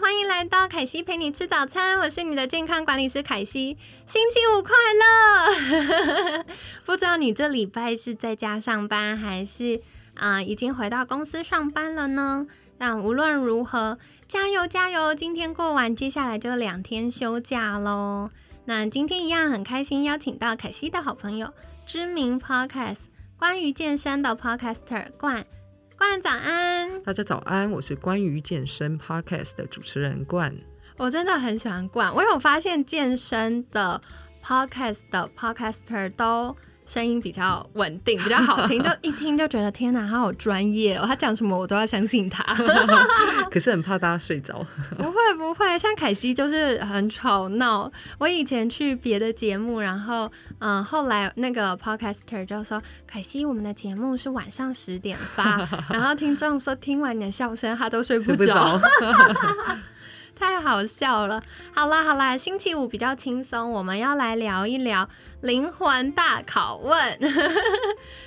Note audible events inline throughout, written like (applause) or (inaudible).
欢迎来到凯西陪你吃早餐，我是你的健康管理师凯西。星期五快乐！(laughs) 不知道你这礼拜是在家上班，还是啊已经回到公司上班了呢？但无论如何，加油加油！今天过完，接下来就两天休假喽。那今天一样很开心，邀请到凯西的好朋友，知名 Podcast 关于健身的 Podcaster 冠。冠早安，大家早安，我是关于健身 podcast 的主持人冠。我真的很喜欢冠，我有发现健身的 podcast 的 podcaster 都。声音比较稳定，比较好听，就 (laughs) 一听就觉得天哪，他好专业哦！他讲什么我都要相信他。(laughs) 可是很怕大家睡着。(laughs) 不会不会，像凯西就是很吵闹。我以前去别的节目，然后嗯，后来那个 podcaster 就说：“凯西，我们的节目是晚上十点发。”然后听众说听完你的笑声，他都睡不着。太好笑了！好啦好啦，星期五比较轻松，我们要来聊一聊灵魂大拷问。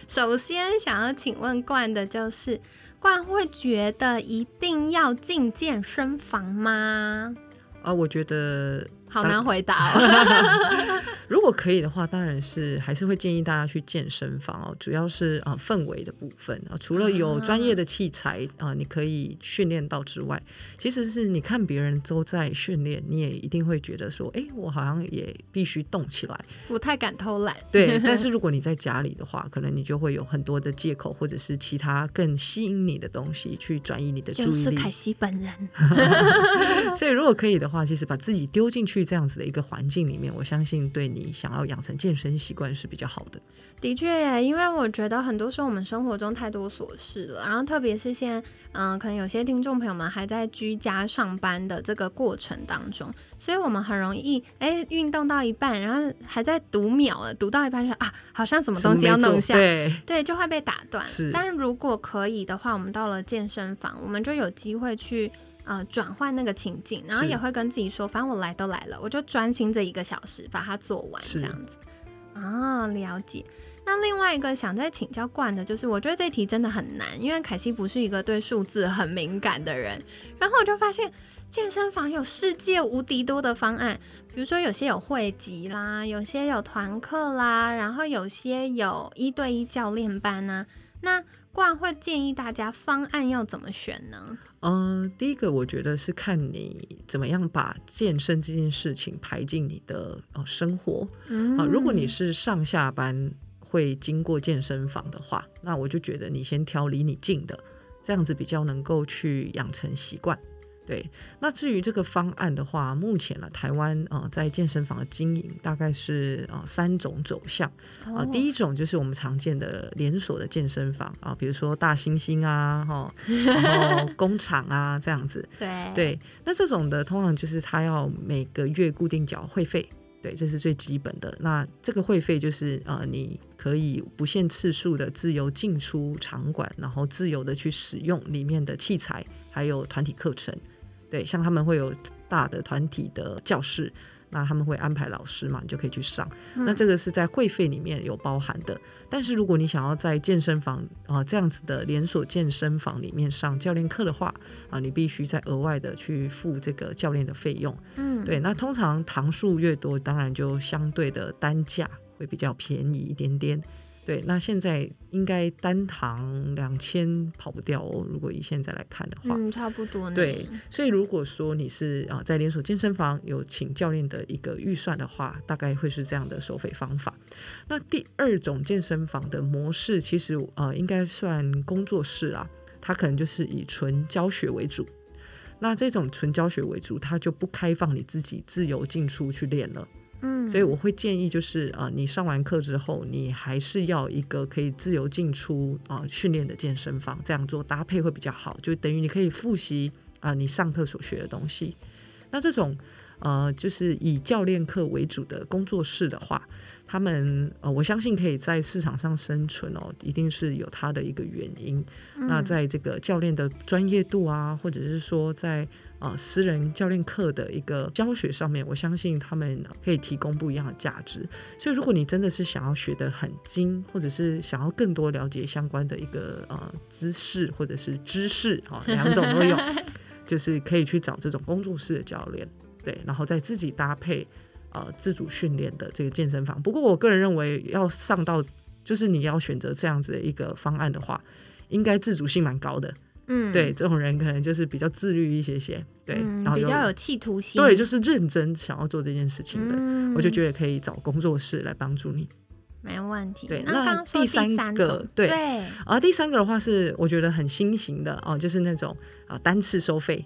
首先想要请问冠的就是，冠会觉得一定要进健身房吗？啊，我觉得。好难回答哦。(laughs) 如果可以的话，当然是还是会建议大家去健身房哦。主要是啊氛围的部分啊，除了有专业的器材啊，你可以训练到之外，其实是你看别人都在训练，你也一定会觉得说，哎，我好像也必须动起来，不太敢偷懒。对，但是如果你在家里的话，可能你就会有很多的借口，或者是其他更吸引你的东西去转移你的注意力。就是凯西本人。(laughs) 所以如果可以的话，其实把自己丢进去。这样子的一个环境里面，我相信对你想要养成健身习惯是比较好的。的确，因为我觉得很多时候我们生活中太多琐事了，然后特别是现在，嗯，可能有些听众朋友们还在居家上班的这个过程当中，所以我们很容易，哎，运动到一半，然后还在读秒了，读到一半说啊，好像什么东西要弄下，对，对，就会被打断。但是如果可以的话，我们到了健身房，我们就有机会去。呃，转换那个情境，然后也会跟自己说，反正我来都来了，我就专心这一个小时把它做完，这样子。啊，了解。那另外一个想再请教冠的，就是我觉得这题真的很难，因为凯西不是一个对数字很敏感的人。然后我就发现健身房有世界无敌多的方案，比如说有些有会籍啦，有些有团课啦，然后有些有一对一教练班啊。那冠会建议大家方案要怎么选呢？嗯，第一个我觉得是看你怎么样把健身这件事情排进你的呃生活。啊，如果你是上下班会经过健身房的话，那我就觉得你先挑离你近的，这样子比较能够去养成习惯。对，那至于这个方案的话，目前呢，台湾啊在健身房的经营大概是啊三种走向啊，第一种就是我们常见的连锁的健身房啊，比如说大猩猩啊，哈，(laughs) 然后工厂啊这样子，对对，那这种的通常就是他要每个月固定缴会费，对，这是最基本的。那这个会费就是呃，你可以不限次数的自由进出场馆，然后自由的去使用里面的器材，还有团体课程。对，像他们会有大的团体的教室，那他们会安排老师嘛，你就可以去上。那这个是在会费里面有包含的。但是如果你想要在健身房啊这样子的连锁健身房里面上教练课的话啊，你必须再额外的去付这个教练的费用。嗯，对。那通常堂数越多，当然就相对的单价会比较便宜一点点。对，那现在应该单堂两千跑不掉哦。如果以现在来看的话，嗯，差不多。对，所以如果说你是啊在连锁健身房有请教练的一个预算的话，大概会是这样的收费方法。那第二种健身房的模式，其实呃应该算工作室啊，它可能就是以纯教学为主。那这种纯教学为主，它就不开放你自己自由进出去练了。所以我会建议，就是呃，你上完课之后，你还是要一个可以自由进出啊训练的健身房，这样做搭配会比较好，就等于你可以复习啊你上课所学的东西。那这种呃，就是以教练课为主的工作室的话。他们呃，我相信可以在市场上生存哦，一定是有他的一个原因。那在这个教练的专业度啊，或者是说在呃私人教练课的一个教学上面，我相信他们可以提供不一样的价值。所以，如果你真的是想要学得很精，或者是想要更多了解相关的一个呃知识或者是知识哈，(laughs) 两种都有，就是可以去找这种工作室的教练，对，然后再自己搭配。呃，自主训练的这个健身房。不过，我个人认为要上到，就是你要选择这样子的一个方案的话，应该自主性蛮高的。嗯，对，这种人可能就是比较自律一些些，对，然后比较有企图心，对，就是认真想要做这件事情的。我就觉得可以找工作室来帮助你，没问题。对，那第三个，对，而第三个的话是我觉得很新型的哦，就是那种啊单次收费。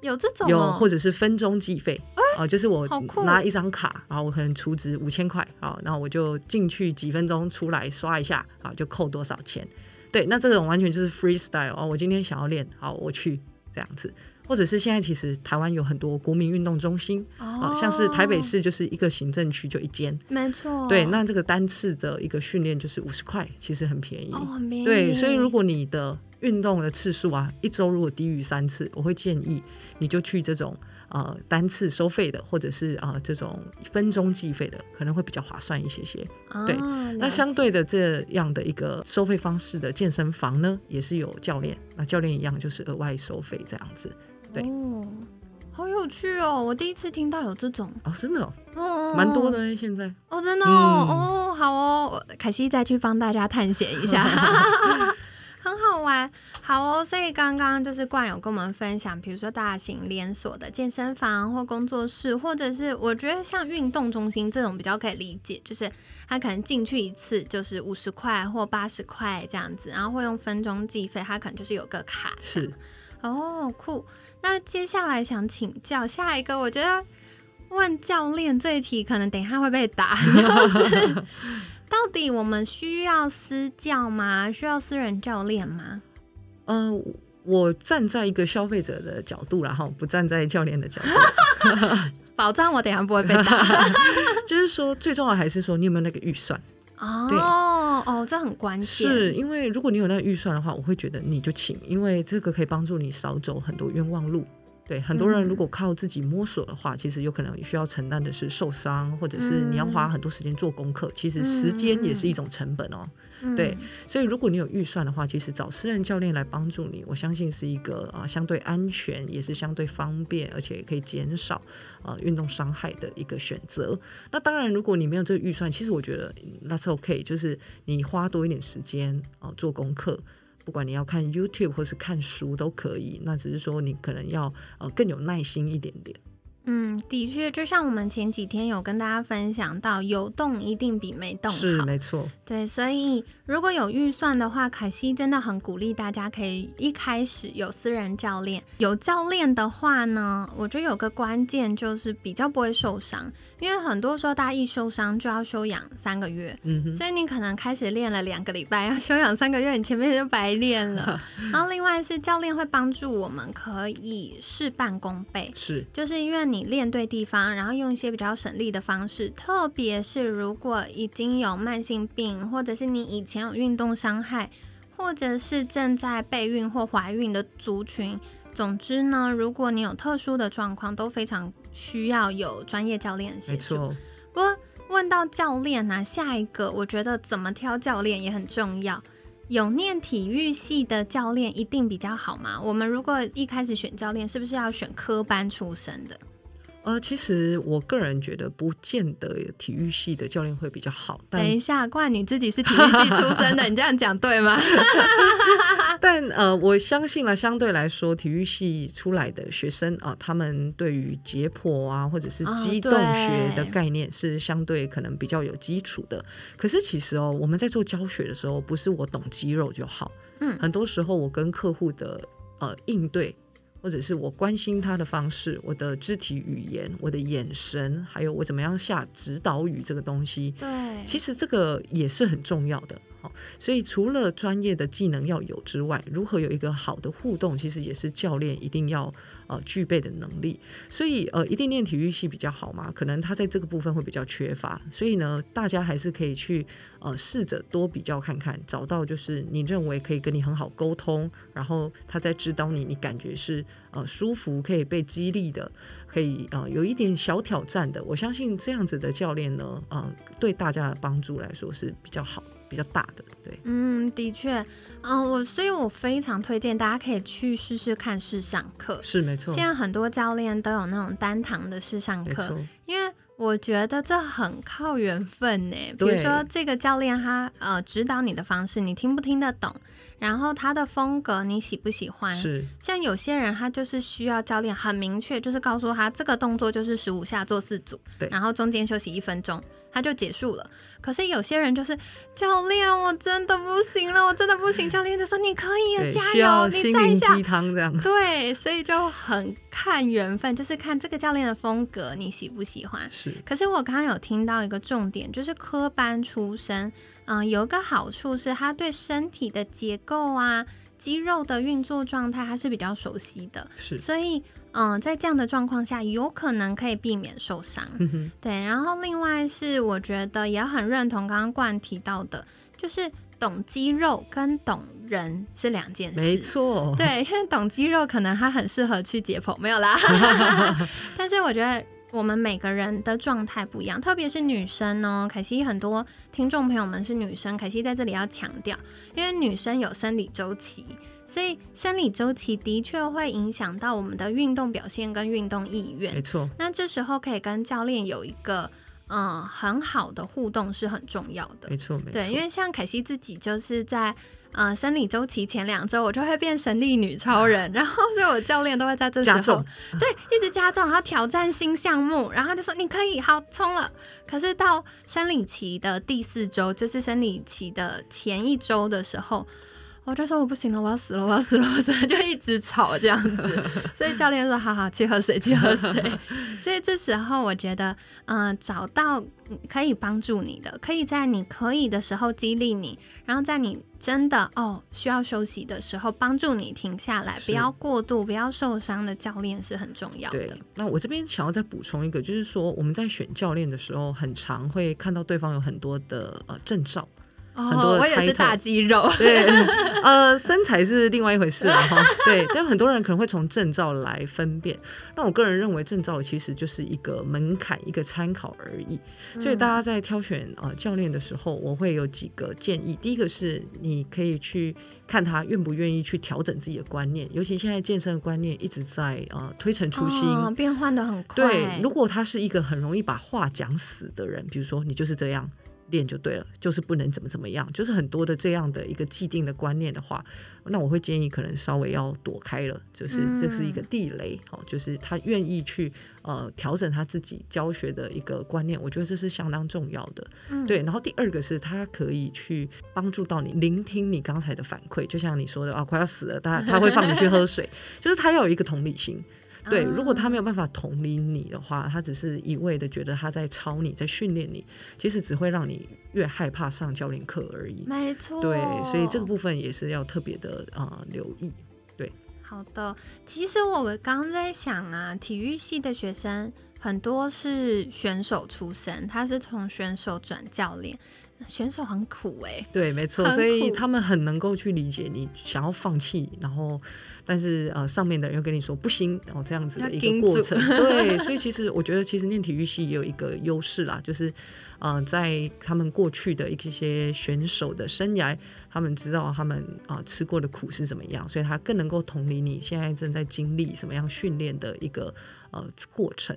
有这种有，或者是分钟计费。哦，就是我拿一张卡，然后我可能储值五千块啊，然后我就进去几分钟出来刷一下啊，就扣多少钱？对，那这种完全就是 freestyle 哦，我今天想要练，好我去这样子，或者是现在其实台湾有很多国民运动中心啊，像是台北市就是一个行政区就一间，没错，对，那这个单次的一个训练就是五十块，其实很便宜，哦，很便宜，对，所以如果你的运动的次数啊，一周如果低于三次，我会建议你就去这种呃单次收费的，或者是啊这种分钟计费的，可能会比较划算一些些。对，那相对的这样的一个收费方式的健身房呢，也是有教练，那教练一样就是额外收费这样子。对，哦，好有趣哦，我第一次听到有这种哦，真的哦，蛮多的现在哦，真的哦，好哦，凯西再去帮大家探险一下。(laughs) (laughs) 很好玩，好哦。所以刚刚就是冠有跟我们分享，比如说大型连锁的健身房或工作室，或者是我觉得像运动中心这种比较可以理解，就是他可能进去一次就是五十块或八十块这样子，然后会用分钟计费，他可能就是有个卡。是哦，酷。那接下来想请教下一个，我觉得问教练这一题可能等一下会被打，就是。到底我们需要私教吗？需要私人教练吗？嗯，我站在一个消费者的角度，然后不站在教练的角度，(laughs) 保障我等下不会被打。(laughs) 就是说，最重要还是说你有没有那个预算哦哦，这很关键。是因为如果你有那个预算的话，我会觉得你就请，因为这个可以帮助你少走很多冤枉路。对很多人，如果靠自己摸索的话，其实有可能需要承担的是受伤，或者是你要花很多时间做功课。其实时间也是一种成本哦。对，所以如果你有预算的话，其实找私人教练来帮助你，我相信是一个啊相对安全，也是相对方便，而且可以减少呃运动伤害的一个选择。那当然，如果你没有这个预算，其实我觉得那是 OK，就是你花多一点时间啊做功课。不管你要看 YouTube 或是看书都可以，那只是说你可能要呃更有耐心一点点。嗯，的确，就像我们前几天有跟大家分享到，有动一定比没动好，是没错。对，所以如果有预算的话，凯西真的很鼓励大家可以一开始有私人教练。有教练的话呢，我觉得有个关键就是比较不会受伤，因为很多时候大家一受伤就要休养三个月，嗯，所以你可能开始练了两个礼拜，要休养三个月，你前面就白练了。(laughs) 然后另外是教练会帮助我们可以事半功倍，是，就是因为你。你练对地方，然后用一些比较省力的方式，特别是如果已经有慢性病，或者是你以前有运动伤害，或者是正在备孕或怀孕的族群，总之呢，如果你有特殊的状况，都非常需要有专业教练协助。不过问到教练呢，下一个我觉得怎么挑教练也很重要。有念体育系的教练一定比较好吗？我们如果一开始选教练，是不是要选科班出身的？呃，其实我个人觉得不见得体育系的教练会比较好。等一下，怪你自己是体育系出身的，(laughs) 你这样讲对吗？(laughs) 但呃，我相信了，相对来说，体育系出来的学生啊，他们对于解剖啊，或者是机动学的概念是相对可能比较有基础的。可是其实哦，我们在做教学的时候，不是我懂肌肉就好。嗯，很多时候我跟客户的呃应对。或者是我关心他的方式，我的肢体语言，我的眼神，还有我怎么样下指导语这个东西，对，其实这个也是很重要的。所以除了专业的技能要有之外，如何有一个好的互动，其实也是教练一定要。呃，具备的能力，所以呃，一定练体育系比较好嘛？可能他在这个部分会比较缺乏，所以呢，大家还是可以去呃试着多比较看看，找到就是你认为可以跟你很好沟通，然后他在指导你，你感觉是呃舒服，可以被激励的，可以呃有一点小挑战的。我相信这样子的教练呢，呃，对大家的帮助来说是比较好。比较大的，对，嗯，的确，嗯，我所以，我非常推荐大家可以去试试看试上课，是没错。现在很多教练都有那种单堂的试上课，因为我觉得这很靠缘分呢。比如说这个教练他呃指导你的方式，你听不听得懂，然后他的风格你喜不喜欢？是。像有些人他就是需要教练很明确，就是告诉他这个动作就是十五下做四组，对，然后中间休息一分钟。他就结束了。可是有些人就是教练，我真的不行了，我真的不行。(laughs) 教练就说你可以，加油，你再一下。鸡汤这样。对，所以就很看缘分，就是看这个教练的风格，你喜不喜欢。是。可是我刚刚有听到一个重点，就是科班出身，嗯，有一个好处是他对身体的结构啊、肌肉的运作状态，他是比较熟悉的。是。所以。嗯，在这样的状况下，有可能可以避免受伤。对，然后另外是我觉得也很认同刚刚冠提到的，就是懂肌肉跟懂人是两件事。没错，对，因为懂肌肉可能他很适合去解剖，没有啦。(laughs) 但是我觉得我们每个人的状态不一样，特别是女生哦。凯西很多听众朋友们是女生，凯西在这里要强调，因为女生有生理周期。所以生理周期的确会影响到我们的运动表现跟运动意愿。没错。那这时候可以跟教练有一个嗯很好的互动是很重要的。没错，没错。对，因为像凯西自己就是在嗯生理周期前两周，我就会变神力女超人，(laughs) 然后所以我教练都会在这时候对一直加重，然后挑战新项目，然后就说你可以好冲了。可是到生理期的第四周，就是生理期的前一周的时候。我就说我不行了，我要死了，我要死了，我死了，就一直吵这样子。所以教练说：“好好去喝水，去喝水。”所以这时候我觉得，嗯，找到可以帮助你的，可以在你可以的时候激励你，然后在你真的哦需要休息的时候帮助你停下来，不要过度，不要受伤的教练是很重要的。那我这边想要再补充一个，就是说我们在选教练的时候，很常会看到对方有很多的呃证照。很多，我也是大肌肉。(laughs) 对，呃，身材是另外一回事了哈。对，但很多人可能会从证照来分辨。那我个人认为，证照其实就是一个门槛，一个参考而已。所以大家在挑选呃教练的时候，我会有几个建议。第一个是，你可以去看他愿不愿意去调整自己的观念，尤其现在健身的观念一直在呃推陈出新，变换的很快。对，如果他是一个很容易把话讲死的人，比如说你就是这样。练就对了，就是不能怎么怎么样，就是很多的这样的一个既定的观念的话，那我会建议可能稍微要躲开了，就是这是一个地雷哦，就是他愿意去呃调整他自己教学的一个观念，我觉得这是相当重要的。对，然后第二个是他可以去帮助到你，聆听你刚才的反馈，就像你说的啊，快要死了，他他会放你去喝水，(laughs) 就是他要有一个同理心。对，如果他没有办法同理你的话，他只是一味的觉得他在操你，在训练你，其实只会让你越害怕上教练课而已。没错，对，所以这个部分也是要特别的啊留意。对，好的。其实我刚刚在想啊，体育系的学生很多是选手出身，他是从选手转教练。选手很苦哎，对，没错，所以他们很能够去理解你想要放弃，然后但是呃上面的人又跟你说不行，然后这样子的一个过程，对，所以其实我觉得其实念体育系也有一个优势啦，就是呃在他们过去的一些选手的生涯，他们知道他们啊吃过的苦是怎么样，所以他更能够同理你现在正在经历什么样训练的一个呃过程，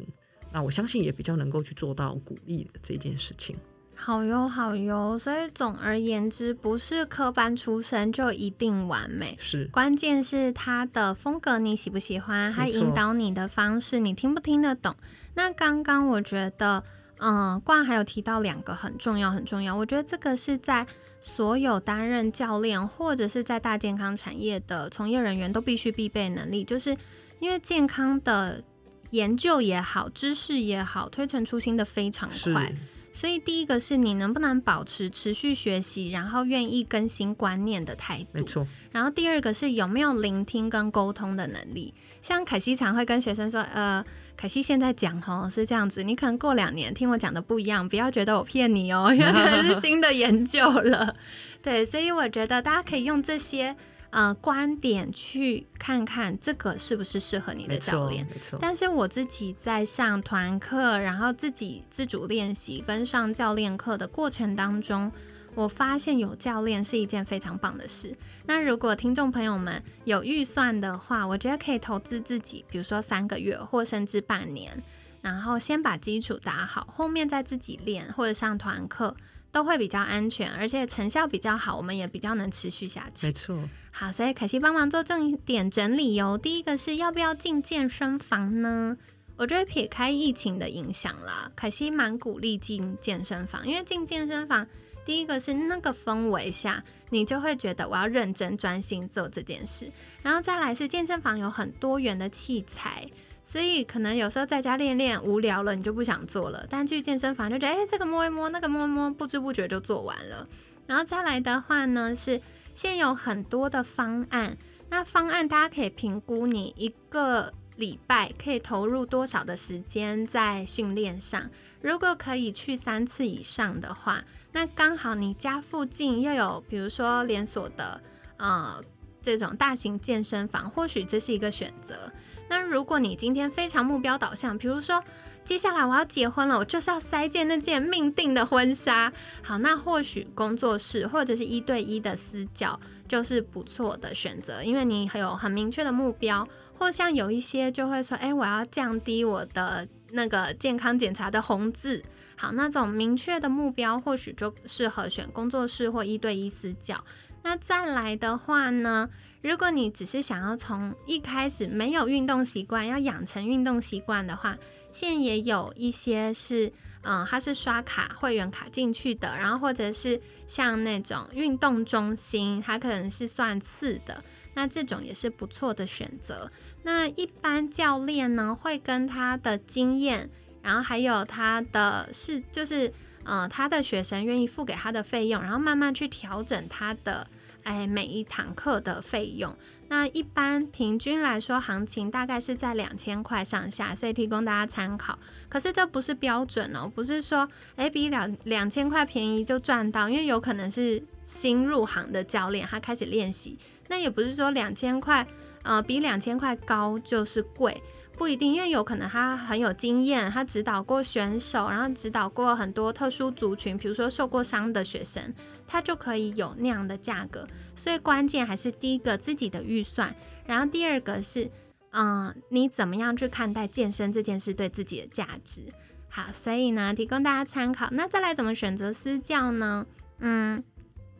那我相信也比较能够去做到鼓励的这件事情。好哟，好哟。所以总而言之，不是科班出身就一定完美，是关键是他的风格你喜不喜欢，他引导你的方式你听不听得懂。那刚刚我觉得，嗯，冠还有提到两个很重要很重要，我觉得这个是在所有担任教练或者是在大健康产业的从业人员都必须必备能力，就是因为健康的研究也好，知识也好，推陈出新的非常快。所以第一个是你能不能保持持续学习，然后愿意更新观念的态度。没错。然后第二个是有没有聆听跟沟通的能力。像凯西常会跟学生说，呃，凯西现在讲哦是这样子，你可能过两年听我讲的不一样，不要觉得我骗你哦，因为可能是新的研究了。(laughs) 对，所以我觉得大家可以用这些。呃，观点去看看这个是不是适合你的教练。没错，但是我自己在上团课，然后自己自主练习跟上教练课的过程当中，我发现有教练是一件非常棒的事。那如果听众朋友们有预算的话，我觉得可以投资自己，比如说三个月或甚至半年，然后先把基础打好，后面再自己练或者上团课。都会比较安全，而且成效比较好，我们也比较能持续下去。没错。好，所以凯西帮忙做重点整理哦。第一个是要不要进健身房呢？我觉得撇开疫情的影响啦，凯西蛮鼓励进健身房，因为进健身房，第一个是那个氛围下，你就会觉得我要认真专心做这件事，然后再来是健身房有很多元的器材。所以可能有时候在家练练无聊了，你就不想做了。但去健身房就觉得，哎，这个摸一摸，那个摸一摸，不知不觉就做完了。然后再来的话呢，是现有很多的方案。那方案大家可以评估你一个礼拜可以投入多少的时间在训练上。如果可以去三次以上的话，那刚好你家附近又有，比如说连锁的呃这种大型健身房，或许这是一个选择。那如果你今天非常目标导向，比如说接下来我要结婚了，我就是要塞件那件命定的婚纱。好，那或许工作室或者是一对一的私教就是不错的选择，因为你有很明确的目标。或像有一些就会说，哎，我要降低我的那个健康检查的红字。好，那种明确的目标或许就适合选工作室或一对一私教。那再来的话呢？如果你只是想要从一开始没有运动习惯，要养成运动习惯的话，现在也有一些是，嗯，它是刷卡会员卡进去的，然后或者是像那种运动中心，它可能是算次的，那这种也是不错的选择。那一般教练呢，会跟他的经验，然后还有他的是，就是，呃，他的学生愿意付给他的费用，然后慢慢去调整他的。哎，每一堂课的费用，那一般平均来说，行情大概是在两千块上下，所以提供大家参考。可是这不是标准哦，不是说哎比两两千块便宜就赚到，因为有可能是新入行的教练，他开始练习，那也不是说两千块呃比两千块高就是贵，不一定，因为有可能他很有经验，他指导过选手，然后指导过很多特殊族群，比如说受过伤的学生。它就可以有那样的价格，所以关键还是第一个自己的预算，然后第二个是，嗯，你怎么样去看待健身这件事对自己的价值？好，所以呢，提供大家参考。那再来怎么选择私教呢？嗯，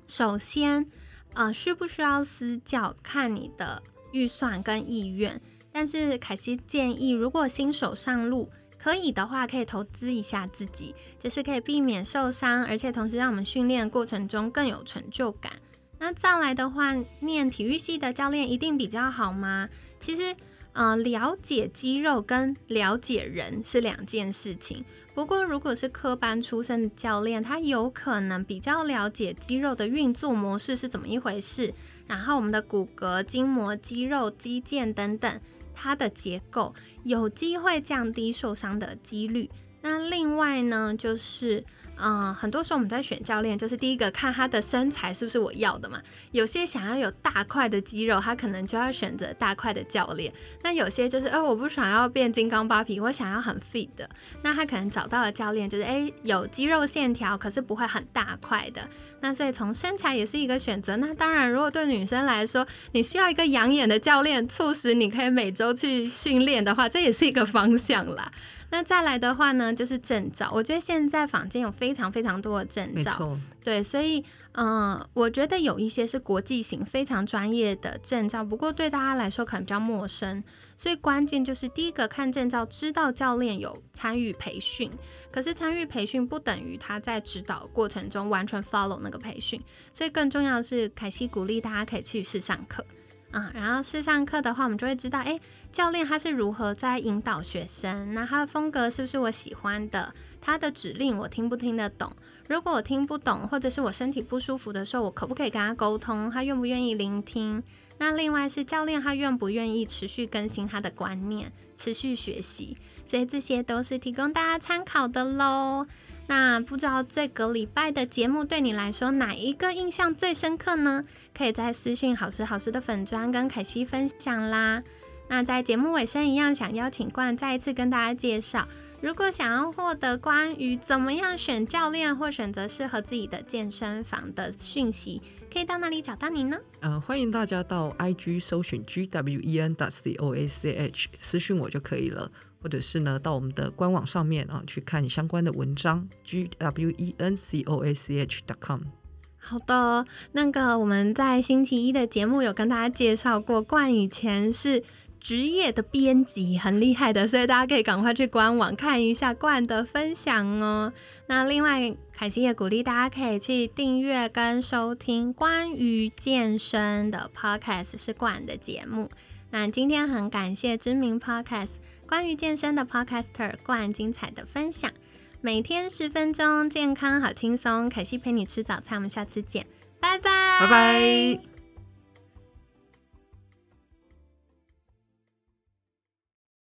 首先，呃，需不需要私教看你的预算跟意愿，但是凯西建议，如果新手上路。可以的话，可以投资一下自己，就是可以避免受伤，而且同时让我们训练过程中更有成就感。那再来的话，念体育系的教练一定比较好吗？其实，呃，了解肌肉跟了解人是两件事情。不过，如果是科班出身的教练，他有可能比较了解肌肉的运作模式是怎么一回事，然后我们的骨骼、筋膜、肌肉、肌腱等等。它的结构有机会降低受伤的几率。那另外呢，就是。嗯，很多时候我们在选教练，就是第一个看他的身材是不是我要的嘛。有些想要有大块的肌肉，他可能就要选择大块的教练。那有些就是，呃，我不想要变金刚芭比，我想要很 fit 的，那他可能找到了教练，就是哎有肌肉线条，可是不会很大块的。那所以从身材也是一个选择。那当然，如果对女生来说，你需要一个养眼的教练，促使你可以每周去训练的话，这也是一个方向啦。那再来的话呢，就是证照。我觉得现在坊间有非常非常多的证照，对，所以嗯，我觉得有一些是国际型、非常专业的证照，不过对大家来说可能比较陌生。所以关键就是第一个看证照，知道教练有参与培训，可是参与培训不等于他在指导过程中完全 follow 那个培训，所以更重要的是，凯西鼓励大家可以去试上课。嗯，然后试上课的话，我们就会知道，哎，教练他是如何在引导学生，那他的风格是不是我喜欢的？他的指令我听不听得懂？如果我听不懂，或者是我身体不舒服的时候，我可不可以跟他沟通？他愿不愿意聆听？那另外是教练他愿不愿意持续更新他的观念，持续学习？所以这些都是提供大家参考的喽。那不知道这个礼拜的节目对你来说哪一个印象最深刻呢？可以在私讯好时好时的粉砖跟凯西分享啦。那在节目尾声一样，想邀请冠再一次跟大家介绍，如果想要获得关于怎么样选教练或选择适合自己的健身房的讯息，可以到哪里找到你呢？呃，欢迎大家到 IG 搜寻 G W E N d C O A C H 私讯我就可以了。或者是呢，到我们的官网上面啊，去看相关的文章，g w e n c o a c h dot com。好的，那个我们在星期一的节目有跟大家介绍过，冠以前是职业的编辑，很厉害的，所以大家可以赶快去官网看一下冠的分享哦。那另外，凯西也鼓励大家可以去订阅跟收听关于健身的 podcast，是冠的节目。那今天很感谢知名 podcast。关于健身的 Podcaster，冠精彩的分享，每天十分钟，健康好轻松。凯西陪你吃早餐，我们下次见，拜拜，拜拜。